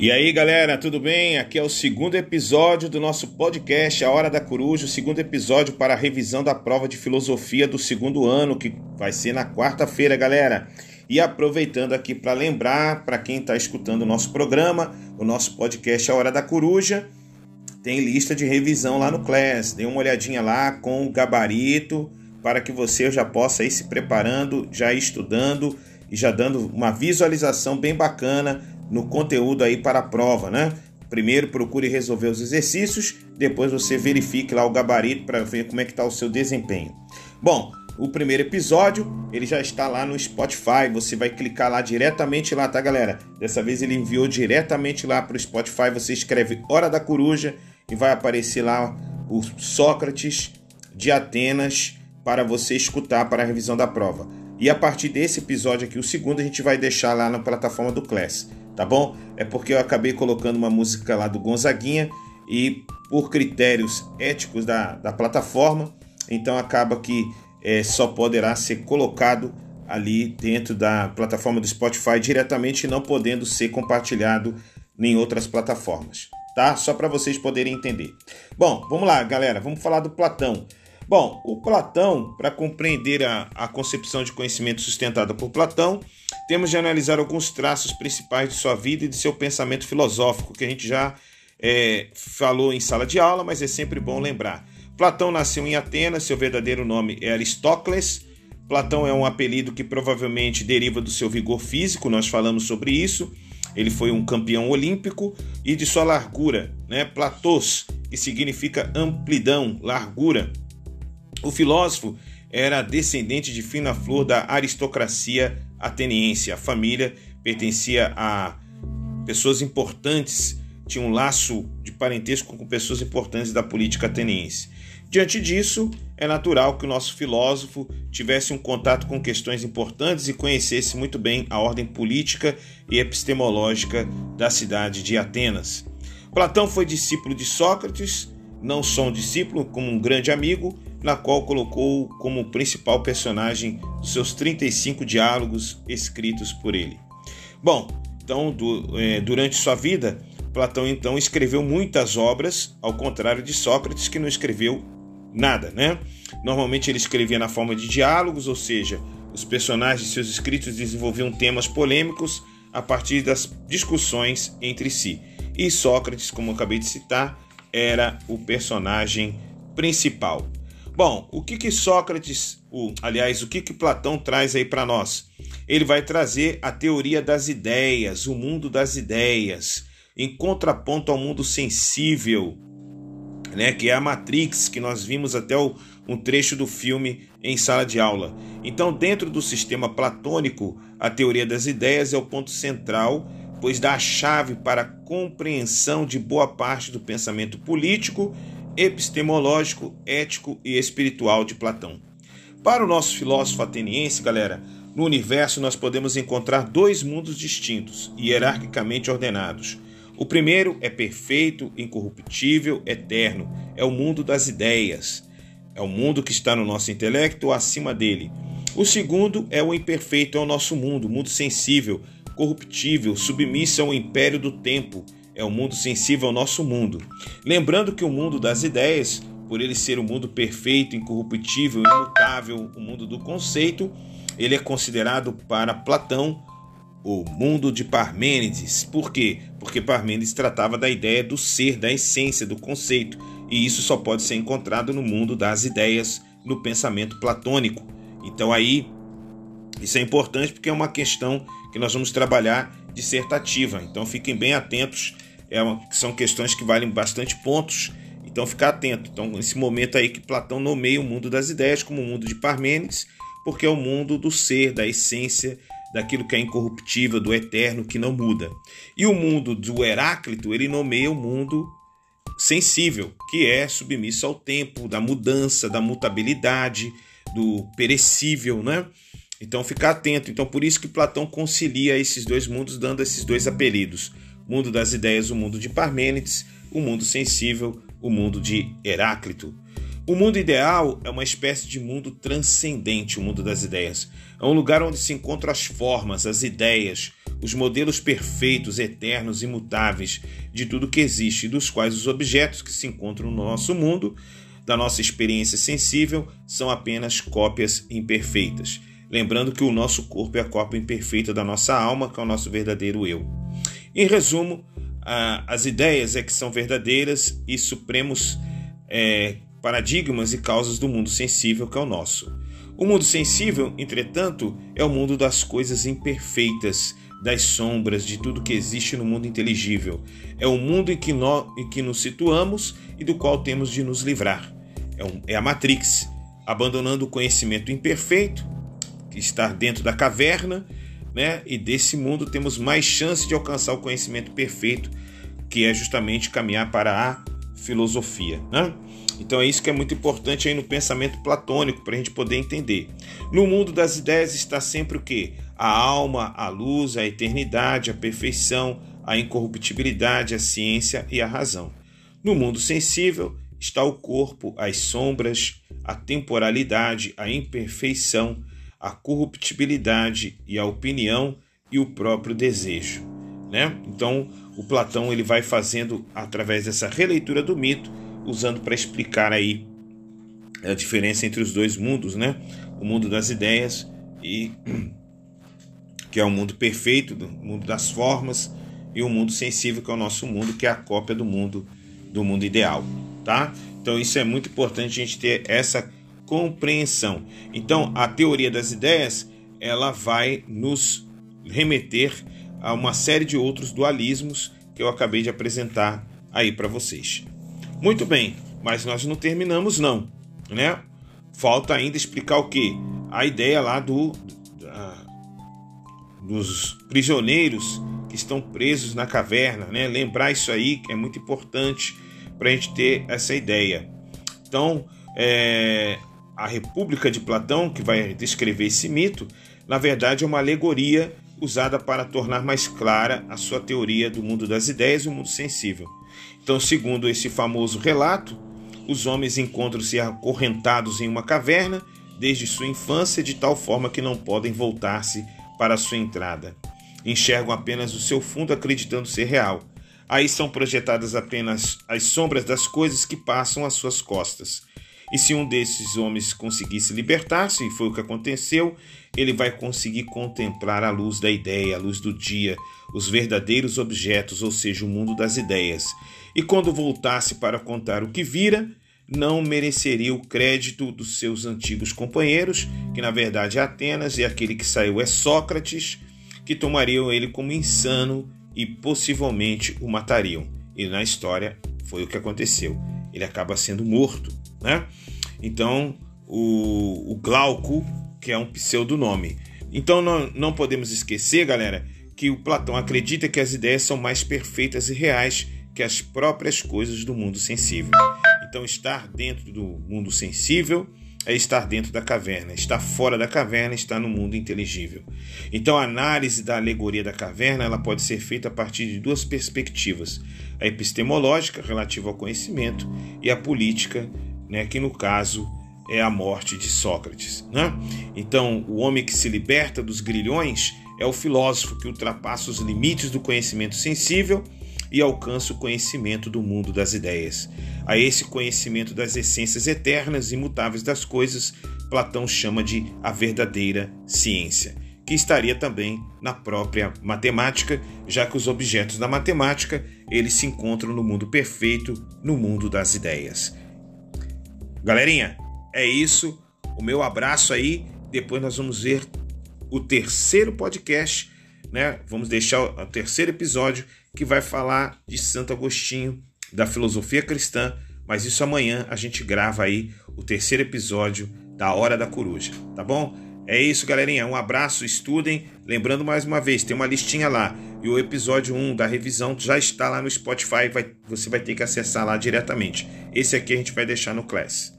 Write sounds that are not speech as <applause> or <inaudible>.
E aí, galera, tudo bem? Aqui é o segundo episódio do nosso podcast A Hora da Coruja, o segundo episódio para a revisão da prova de filosofia do segundo ano, que vai ser na quarta-feira, galera. E aproveitando aqui para lembrar para quem está escutando o nosso programa, o nosso podcast A Hora da Coruja, tem lista de revisão lá no Class. Dê uma olhadinha lá com o gabarito para que você já possa ir se preparando, já estudando e já dando uma visualização bem bacana no conteúdo aí para a prova, né? Primeiro procure resolver os exercícios, depois você verifique lá o gabarito para ver como é que está o seu desempenho. Bom, o primeiro episódio ele já está lá no Spotify. Você vai clicar lá diretamente lá, tá, galera? Dessa vez ele enviou diretamente lá para o Spotify. Você escreve Hora da Coruja e vai aparecer lá o Sócrates de Atenas para você escutar para a revisão da prova. E a partir desse episódio aqui, o segundo, a gente vai deixar lá na plataforma do Class, tá bom? É porque eu acabei colocando uma música lá do Gonzaguinha e por critérios éticos da, da plataforma, então acaba que é, só poderá ser colocado ali dentro da plataforma do Spotify diretamente, não podendo ser compartilhado em outras plataformas, tá? Só para vocês poderem entender. Bom, vamos lá, galera, vamos falar do Platão. Bom, o Platão, para compreender a, a concepção de conhecimento sustentada por Platão, temos de analisar alguns traços principais de sua vida e de seu pensamento filosófico, que a gente já é, falou em sala de aula, mas é sempre bom lembrar. Platão nasceu em Atenas, seu verdadeiro nome é Aristócles. Platão é um apelido que provavelmente deriva do seu vigor físico, nós falamos sobre isso. Ele foi um campeão olímpico e de sua largura, né? Platós, que significa amplidão, largura. O filósofo era descendente de fina flor da aristocracia ateniense. A família pertencia a pessoas importantes, tinha um laço de parentesco com pessoas importantes da política ateniense. Diante disso, é natural que o nosso filósofo tivesse um contato com questões importantes e conhecesse muito bem a ordem política e epistemológica da cidade de Atenas. Platão foi discípulo de Sócrates, não só um discípulo, como um grande amigo, na qual colocou como principal personagem os seus 35 diálogos escritos por ele. Bom, então do, é, durante sua vida, Platão então escreveu muitas obras, ao contrário de Sócrates que não escreveu nada, né? Normalmente ele escrevia na forma de diálogos, ou seja, os personagens de seus escritos desenvolviam temas polêmicos a partir das discussões entre si. E Sócrates, como eu acabei de citar, era o personagem principal. Bom, o que que Sócrates, o, aliás, o que que Platão traz aí para nós? Ele vai trazer a teoria das ideias, o mundo das ideias, em contraponto ao mundo sensível, né, que é a Matrix, que nós vimos até o, um trecho do filme em sala de aula. Então, dentro do sistema platônico, a teoria das ideias é o ponto central, pois dá a chave para a compreensão de boa parte do pensamento político epistemológico, ético e espiritual de Platão. Para o nosso filósofo ateniense, galera, no universo nós podemos encontrar dois mundos distintos, hierarquicamente ordenados. O primeiro é perfeito, incorruptível, eterno, é o mundo das ideias. É o mundo que está no nosso intelecto ou acima dele. O segundo é o imperfeito, é o nosso mundo, mundo sensível, corruptível, submisso ao império do tempo é o mundo sensível ao nosso mundo. Lembrando que o mundo das ideias, por ele ser o um mundo perfeito, incorruptível, imutável, o mundo do conceito, ele é considerado para Platão o mundo de Parmênides. Por quê? Porque Parmênides tratava da ideia do ser, da essência, do conceito, e isso só pode ser encontrado no mundo das ideias, no pensamento platônico. Então aí isso é importante porque é uma questão que nós vamos trabalhar dissertativa. Então fiquem bem atentos é uma, são questões que valem bastante pontos, então ficar atento. Então, nesse momento aí que Platão nomeia o mundo das ideias como o mundo de Parmênides, porque é o mundo do ser, da essência, daquilo que é incorruptível, do eterno, que não muda. E o mundo do Heráclito, ele nomeia o mundo sensível, que é submisso ao tempo, da mudança, da mutabilidade, do perecível, né? Então ficar atento. Então por isso que Platão concilia esses dois mundos, dando esses dois apelidos mundo das ideias, o mundo de Parmênides, o mundo sensível, o mundo de Heráclito. O mundo ideal é uma espécie de mundo transcendente, o mundo das ideias. É um lugar onde se encontram as formas, as ideias, os modelos perfeitos, eternos, imutáveis de tudo que existe, dos quais os objetos que se encontram no nosso mundo, da nossa experiência sensível, são apenas cópias imperfeitas. Lembrando que o nosso corpo é a cópia imperfeita da nossa alma, que é o nosso verdadeiro eu. Em resumo, as ideias é que são verdadeiras e supremos é, paradigmas e causas do mundo sensível que é o nosso. O mundo sensível, entretanto, é o mundo das coisas imperfeitas, das sombras, de tudo que existe no mundo inteligível. É o mundo em que, nós, em que nos situamos e do qual temos de nos livrar. É, um, é a Matrix, abandonando o conhecimento imperfeito, que está dentro da caverna, né? e desse mundo temos mais chance de alcançar o conhecimento perfeito, que é justamente caminhar para a filosofia. Né? Então é isso que é muito importante aí no pensamento platônico para a gente poder entender. No mundo das ideias está sempre o que? A alma, a luz, a eternidade, a perfeição, a incorruptibilidade, a ciência e a razão. No mundo sensível está o corpo, as sombras, a temporalidade, a imperfeição, a corruptibilidade e a opinião e o próprio desejo, né? Então, o Platão ele vai fazendo através dessa releitura do mito usando para explicar aí a diferença entre os dois mundos, né? O mundo das ideias e <clears throat> que é o mundo perfeito, o mundo das formas, e o mundo sensível que é o nosso mundo, que é a cópia do mundo do mundo ideal, tá? Então isso é muito importante a gente ter essa compreensão. Então a teoria das ideias ela vai nos remeter a uma série de outros dualismos que eu acabei de apresentar aí para vocês. Muito bem, mas nós não terminamos não, né? Falta ainda explicar o que? A ideia lá do dos prisioneiros que estão presos na caverna, né? Lembrar isso aí que é muito importante para a gente ter essa ideia. Então, é, a República de Platão, que vai descrever esse mito, na verdade é uma alegoria usada para tornar mais clara a sua teoria do mundo das ideias e o mundo sensível. Então, segundo esse famoso relato, os homens encontram-se acorrentados em uma caverna desde sua infância, de tal forma que não podem voltar-se para sua entrada. Enxergam apenas o seu fundo, acreditando ser real. Aí são projetadas apenas as sombras das coisas que passam às suas costas. E se um desses homens conseguisse libertar-se, e foi o que aconteceu, ele vai conseguir contemplar a luz da ideia, a luz do dia, os verdadeiros objetos, ou seja, o mundo das ideias. E quando voltasse para contar o que vira, não mereceria o crédito dos seus antigos companheiros, que na verdade é Atenas e aquele que saiu é Sócrates, que tomariam ele como insano e possivelmente o matariam. E na história foi o que aconteceu. Ele acaba sendo morto, né? Então, o, o Glauco, que é um pseudonome. Então, não, não podemos esquecer, galera, que o Platão acredita que as ideias são mais perfeitas e reais que as próprias coisas do mundo sensível. Então, estar dentro do mundo sensível é estar dentro da caverna, estar fora da caverna está no mundo inteligível. Então, a análise da alegoria da caverna ela pode ser feita a partir de duas perspectivas: a epistemológica, relativa ao conhecimento, e a política, né, que no caso é a morte de Sócrates. Né? Então, o homem que se liberta dos grilhões é o filósofo que ultrapassa os limites do conhecimento sensível e alcança o conhecimento do mundo das ideias. A esse conhecimento das essências eternas e imutáveis das coisas, Platão chama de a verdadeira ciência, que estaria também na própria matemática, já que os objetos da matemática, eles se encontram no mundo perfeito, no mundo das ideias. Galerinha, é isso. O meu abraço aí. Depois nós vamos ver o terceiro podcast, né? Vamos deixar o terceiro episódio que vai falar de Santo Agostinho, da filosofia cristã, mas isso amanhã a gente grava aí o terceiro episódio da Hora da Coruja, tá bom? É isso, galerinha. Um abraço, estudem. Lembrando mais uma vez, tem uma listinha lá. E o episódio 1 da revisão já está lá no Spotify. Vai, você vai ter que acessar lá diretamente. Esse aqui a gente vai deixar no Class.